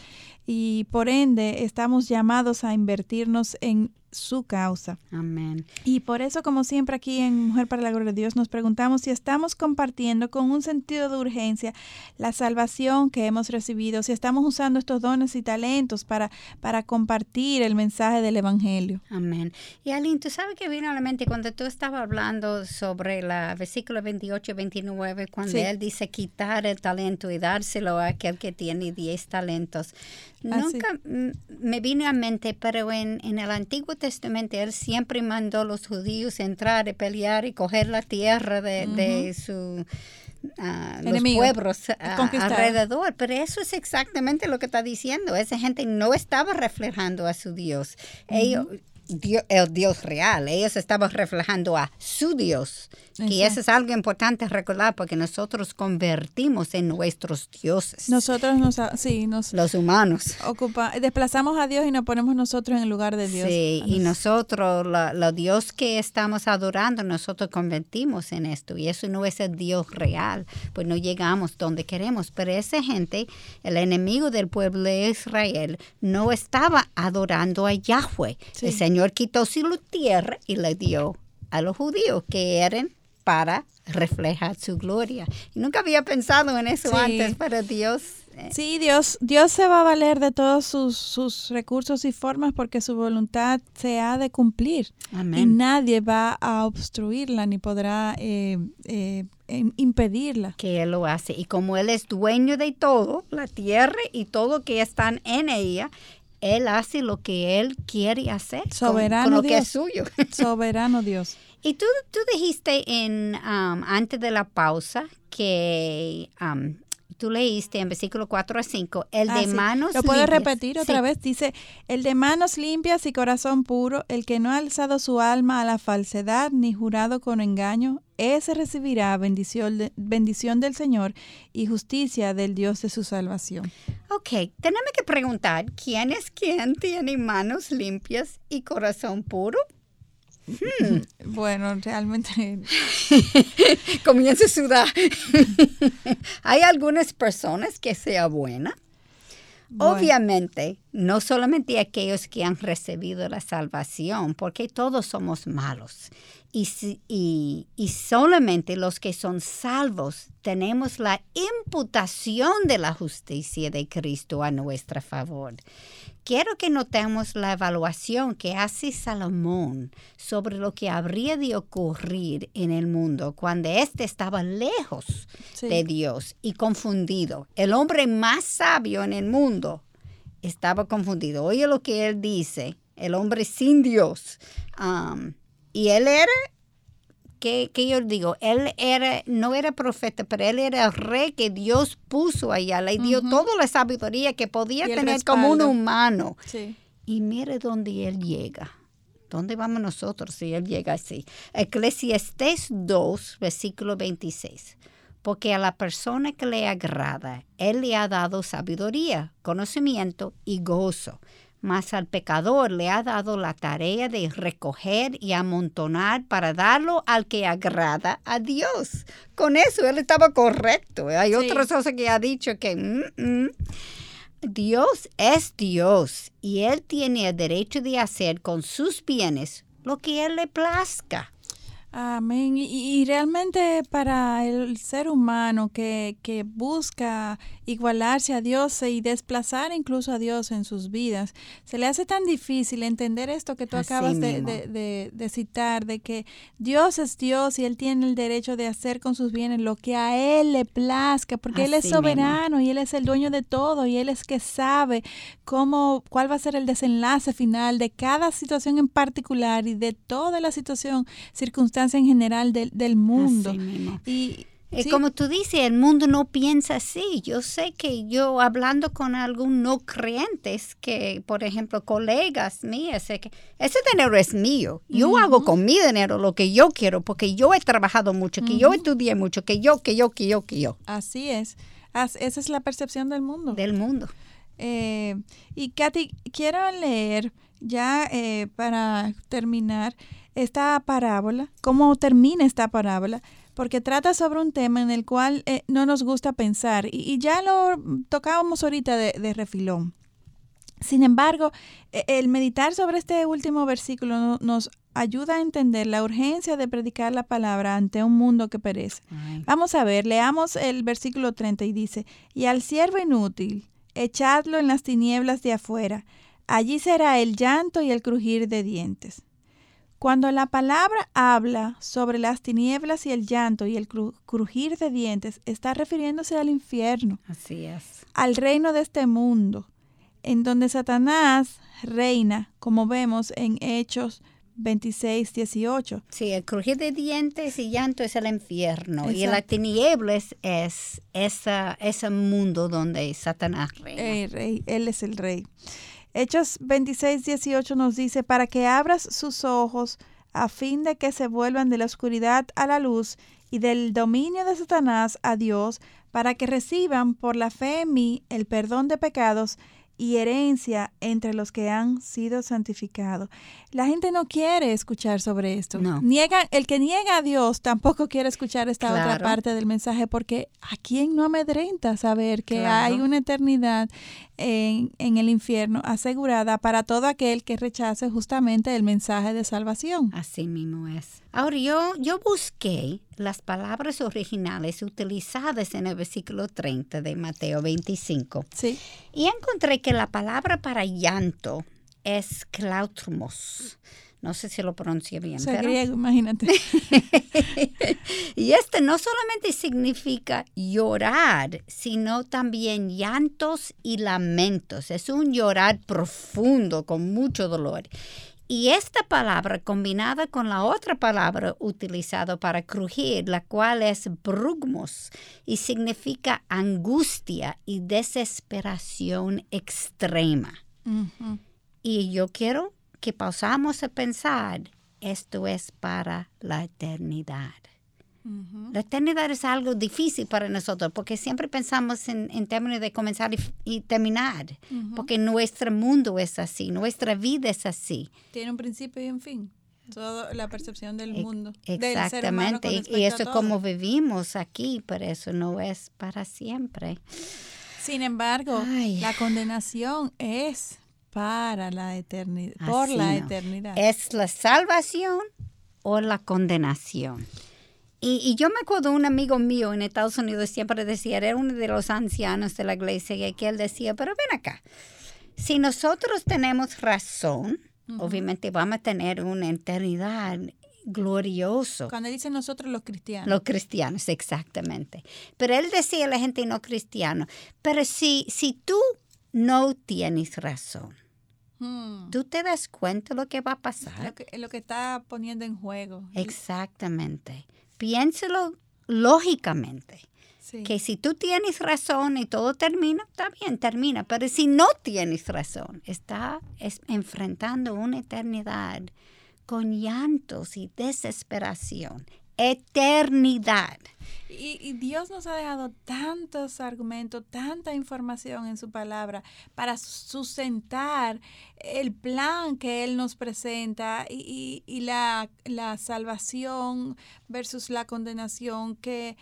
Speaker 2: Y por ende estamos llamados a invertirnos en su causa.
Speaker 3: Amén.
Speaker 2: Y por eso, como siempre aquí en Mujer para la Gloria de Dios, nos preguntamos si estamos compartiendo con un sentido de urgencia la salvación que hemos recibido, si estamos usando estos dones y talentos para, para compartir el mensaje del Evangelio.
Speaker 3: Amén. Y Aline, tú sabes que vino a la mente cuando tú estabas hablando sobre la versículo 28 y 29, cuando él dice quitar el talento y dárselo a aquel que tiene 10 talentos. Nunca me vino a mente, pero en, en el Antiguo Testamento él siempre mandó a los judíos entrar y pelear y coger la tierra de, de su... Uh, los pueblos alrededor, pero eso es exactamente lo que está diciendo. Esa gente no estaba reflejando a su Dios. Ellos, Dios, el Dios real. Ellos estaban reflejando a su Dios. Y eso es algo importante recordar porque nosotros convertimos en nuestros dioses.
Speaker 2: Nosotros nos, sí, nos
Speaker 3: los humanos.
Speaker 2: Ocupa, desplazamos a Dios y nos ponemos nosotros en el lugar de Dios.
Speaker 3: Sí, y nosotros, los Dios que estamos adorando, nosotros convertimos en esto. Y eso no es el Dios real, pues no llegamos donde queremos. Pero esa gente, el enemigo del pueblo de Israel, no estaba adorando a Yahweh. El Señor quitó su tierra y le dio a los judíos que eran para reflejar su gloria. Y nunca había pensado en eso antes, pero Dios...
Speaker 2: Eh, sí, Dios, Dios se va a valer de todos sus, recursos y formas porque su voluntad se ha de cumplir. Y nadie va a obstruirla ni podrá eh, eh, impedirla.
Speaker 3: Que Él lo hace. Y como Él es dueño de todo, la tierra y todo que están en ella, él hace lo que Él quiere hacer
Speaker 2: Soberano
Speaker 3: con, lo
Speaker 2: Dios.
Speaker 3: que es suyo.
Speaker 2: Soberano Dios.
Speaker 3: Y tú, tú dijiste en, um, antes de la pausa que um, tú leíste en versículo 4 a 5, el de ah, manos
Speaker 2: Lo puedo repetir otra vez. Dice, el de manos limpias y corazón puro, el que no ha alzado su alma a la falsedad ni jurado con engaño, ese recibirá bendición, bendición del Señor y justicia del Dios de su salvación.
Speaker 3: Ok, tenemos que preguntar, ¿quién es quien tiene manos limpias y corazón puro?
Speaker 2: Hmm. Bueno, realmente.
Speaker 3: Comienza a sudar. Hay algunas personas que sea buena. Obviamente, no solamente aquellos que han recibido la salvación, porque todos somos malos. Y, y, solamente los que son salvos tenemos la imputación de la justicia de Cristo a nuestro favor. Quiero que notemos la evaluación que hace Salomón sobre lo que habría de ocurrir en el mundo cuando éste estaba lejos de Dios y confundido. El hombre más sabio en el mundo estaba confundido. Oye lo que él dice, el hombre sin Dios. Um, y él era que, yo digo, él era, no era profeta, pero él era el rey que Dios puso allá, le dio toda la sabiduría que podía tener como un humano. Y mire dónde él llega. ¿Dónde vamos nosotros si él llega así? Eclesiastés 2, versículo 26. porque a la persona que le agrada, Él le ha dado sabiduría, conocimiento y gozo. Mas al pecador le ha dado la tarea de recoger y amontonar para darlo al que agrada a Dios. Con eso él estaba correcto. Hay
Speaker 2: Sí.
Speaker 3: otras cosas que ha dicho que mm, mm. Dios es Dios y Él tiene el derecho de hacer con sus bienes lo que Él le plazca.
Speaker 2: Amén. Y, y realmente para el ser humano que, que busca igualarse a Dios y desplazar incluso a Dios en sus vidas, se le hace tan difícil entender esto que tú
Speaker 3: Así
Speaker 2: acabas de,
Speaker 3: mismo.
Speaker 2: de- de- de citar, de que Dios es Dios y Él tiene el derecho de hacer con sus bienes lo que a Él le plazca, porque Él es
Speaker 3: mismo.
Speaker 2: soberano y Él es el dueño de todo y Él es que sabe cómo, cuál va a ser el desenlace final de cada situación en particular y de toda la situación, circunstancia en general del, del mundo.
Speaker 3: Así mismo.
Speaker 2: Y Sí,
Speaker 3: como tú dices, el mundo no piensa así. Yo sé que yo hablando con algún no creyentes, que por ejemplo colegas mías, sé que ese dinero es mío. Yo hago con mi dinero lo que yo quiero porque yo he trabajado mucho, que yo estudié mucho, que yo, que yo, que yo, que yo.
Speaker 2: así es. As- esa es la percepción del mundo.
Speaker 3: Del mundo.
Speaker 2: Eh, y Katy, quiero leer ya eh, para terminar esta parábola, cómo termina esta parábola, porque trata sobre un tema en el cual eh, no nos gusta pensar y, y ya lo tocábamos ahorita de, de refilón. Sin embargo, e- el meditar sobre este último versículo no- nos ayuda a entender la urgencia de predicar la palabra ante un mundo que perece. Vamos a ver, leamos el versículo 30 y dice, y al siervo inútil, echadlo en las tinieblas de afuera, allí será el llanto y el crujir de dientes. Cuando la palabra habla sobre las tinieblas y el llanto y el cru- crujir de dientes, está refiriéndose al infierno,
Speaker 3: Así es.
Speaker 2: al reino de este mundo, en donde Satanás reina, como vemos en Hechos 26, 18.
Speaker 3: Sí, el crujir de dientes y llanto es el infierno. Y la
Speaker 2: Exacto.
Speaker 3: tinieblas es esa, ese mundo donde Satanás reina.
Speaker 2: El rey, él es el rey. Hechos 26, 18 nos dice, para que abras sus ojos a fin de que se vuelvan de la oscuridad a la luz y del dominio de Satanás a Dios, para que reciban por la fe en mí el perdón de pecados y herencia entre los que han sido santificados. La gente no quiere escuchar sobre esto.
Speaker 3: No.
Speaker 2: Niega, el que niega a Dios tampoco quiere escuchar esta otra parte del mensaje porque a quién no amedrenta saber que
Speaker 3: Claro.
Speaker 2: hay una eternidad en, en el infierno asegurada para todo aquel que rechace justamente el mensaje de salvación.
Speaker 3: Así mismo es. Ahora, yo, yo busqué las palabras originales utilizadas en el versículo 30 de Mateo 25
Speaker 2: Sí.
Speaker 3: y encontré que la palabra para llanto es klautrumos. No sé si lo pronuncié bien,
Speaker 2: O sea,
Speaker 3: pero-
Speaker 2: griego, imagínate.
Speaker 3: y este no solamente significa llorar, sino también llantos y lamentos. Es un llorar profundo, con mucho dolor. Y esta palabra combinada con la otra palabra utilizada para crujir, la cual es brugmos, y significa angustia y desesperación extrema. Y yo quiero que pausamos a pensar, esto es para la eternidad. La eternidad es algo difícil para nosotros porque siempre pensamos en, en términos de comenzar y, y terminar, porque nuestro mundo es así, nuestra vida es así.
Speaker 2: Tiene un principio y un fin. Toda la percepción del mundo. del ser humano
Speaker 3: Exactamente, y, eso es como vivimos aquí, pero eso no es para siempre.
Speaker 2: Sin embargo,
Speaker 3: Ay.
Speaker 2: la condenación es para la eternidad, por
Speaker 3: Así
Speaker 2: la
Speaker 3: no.
Speaker 2: eternidad.
Speaker 3: ¿Es la salvación o la condenación? Y, y yo me acuerdo un amigo mío en Estados Unidos siempre decía, era uno de los ancianos de la iglesia, y que él decía, pero ven acá, si nosotros tenemos razón, obviamente vamos a tener una eternidad glorioso.
Speaker 2: Cuando dicen nosotros los cristianos.
Speaker 3: Los cristianos, exactamente. Pero él decía a la gente no cristiana, pero si, si tú no tienes razón,
Speaker 2: Hmm.
Speaker 3: tú te das cuenta de lo que va a pasar.
Speaker 2: Lo que, lo que está poniendo en juego.
Speaker 3: Exactamente. Piénselo lógicamente.
Speaker 2: Sí.
Speaker 3: Que si tú tienes razón y todo termina, está bien, termina. Pero si no tienes razón, está es- enfrentando una eternidad con llantos y desesperación eternidad.
Speaker 2: Y, Dios nos ha dejado tantos argumentos, tanta información en su palabra para sustentar el plan que Él nos presenta y, la, la, salvación versus la condenación que,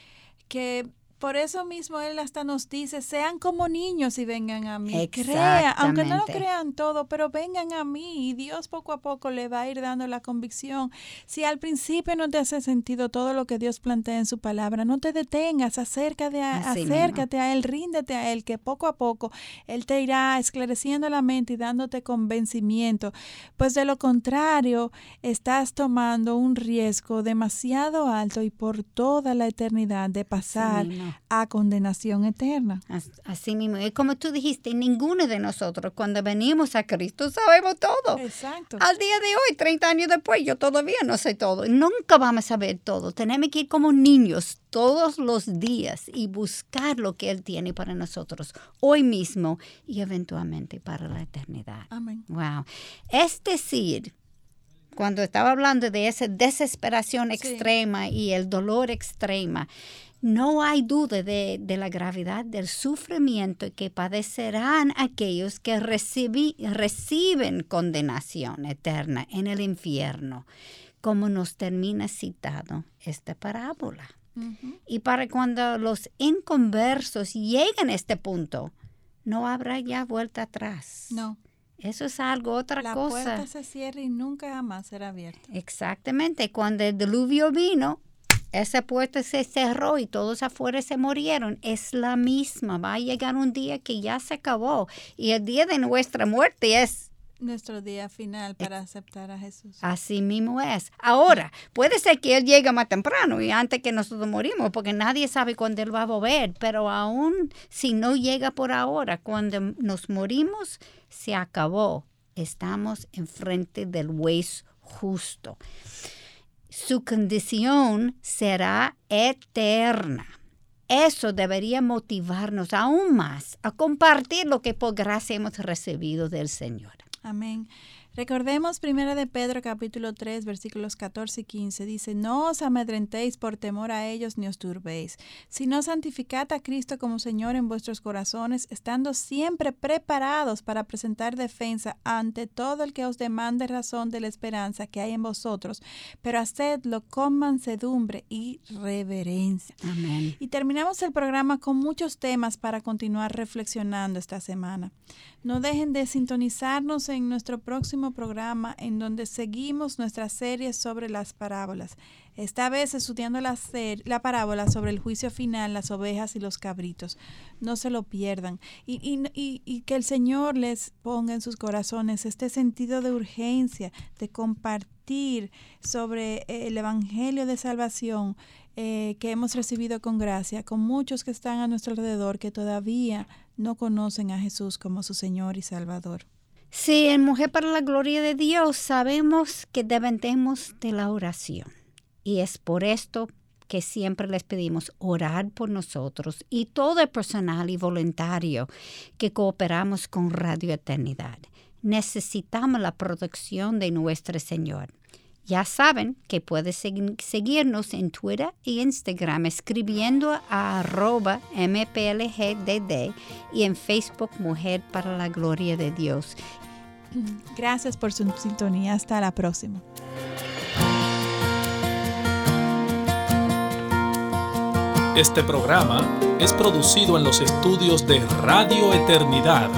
Speaker 2: que por eso mismo Él hasta nos dice, sean como niños y vengan a mí. Crean, aunque no lo crean todo, pero vengan a mí y Dios poco a poco le va a ir dando la convicción. Si al principio no te hace sentido todo lo que Dios plantea en su palabra, no te detengas, acércate a, acércate a Él, ríndete a Él, que poco a poco Él te irá esclareciendo la mente y dándote convencimiento. Pues de lo contrario, estás tomando un riesgo demasiado alto y por toda la eternidad de pasar a condenación eterna.
Speaker 3: Así mismo. Y como tú dijiste, ninguno de nosotros cuando venimos a Cristo sabemos todo.
Speaker 2: Exacto.
Speaker 3: Al día de hoy, 30 años después, yo todavía no sé todo. Nunca vamos a saber todo. Tenemos que ir como niños todos los días y buscar lo que Él tiene para nosotros hoy mismo y eventualmente para la eternidad.
Speaker 2: Amén.
Speaker 3: Wow. Es decir, cuando estaba hablando de esa desesperación extrema y el dolor extrema, no hay duda de, la gravedad del sufrimiento que padecerán aquellos que reciben condenación eterna en el infierno, como nos termina citado esta parábola. Y para cuando los inconversos lleguen a este punto, no habrá ya vuelta atrás.
Speaker 2: No.
Speaker 3: Eso es algo, otra cosa.
Speaker 2: La puerta se cierra y nunca jamás será abierta.
Speaker 3: Exactamente. Cuando el diluvio vino, esa puerta se cerró y todos afuera se murieron. Es la misma. Va a llegar un día que ya se acabó. Y el día de nuestra muerte es
Speaker 2: nuestro día final para aceptar a Jesús.
Speaker 3: Así mismo es. Ahora, puede ser que Él llegue más temprano y antes que nosotros morimos, porque nadie sabe cuándo Él va a volver, pero aún si no llega por ahora, cuando nos morimos, se acabó. Estamos enfrente del juez justo su condición será eterna. Eso debería motivarnos aún más a compartir lo que por gracia hemos recibido del Señor.
Speaker 2: Amén. Recordemos primero de Pedro capítulo 3 versículos 14 y 15. Dice, no os amedrentéis por temor a ellos ni os turbéis, sino santificad a Cristo como Señor en vuestros corazones, estando siempre preparados para presentar defensa ante todo el que os demande razón de la esperanza que hay en vosotros, pero hacedlo con mansedumbre y reverencia.
Speaker 3: Amén.
Speaker 2: Y terminamos el programa con muchos temas para continuar reflexionando esta semana. No dejen de sintonizarnos en nuestro próximo programa en donde seguimos nuestra serie sobre las parábolas. Esta vez estudiando la, la parábola sobre el juicio final, las ovejas y los cabritos. No se lo pierdan. Y, que el Señor les ponga en sus corazones este sentido de urgencia, de compartir sobre eh, el Evangelio de Salvación eh, que hemos recibido con gracia, con muchos que están a nuestro alrededor que todavía no conocen a Jesús como su Señor y Salvador.
Speaker 3: Sí, en Mujer para la Gloria de Dios sabemos que dependemos de la oración. Y es por esto que siempre les pedimos orar por nosotros y todo el personal y voluntario que cooperamos con Radio Eternidad. Necesitamos la protección de nuestro Señor. Ya saben que puedes seguirnos en Twitter e Instagram escribiendo a arroba mplgdd y en Facebook Mujer para la Gloria de Dios.
Speaker 2: Gracias por su sintonía. Hasta la próxima.
Speaker 7: Este programa es producido en los estudios de Radio Eternidad.